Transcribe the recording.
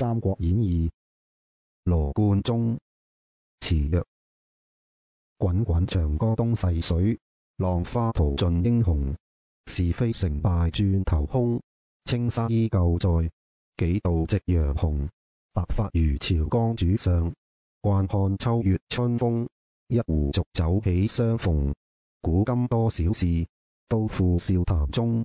三国演义》罗贯中词曰：滚滚长江东逝水，浪花淘尽英雄。是非成败转头空，青山依旧在，几度夕阳红。白发如樵江渚上，惯看秋月春风。一壶浊酒喜相逢，古今多少事，都付笑谈中。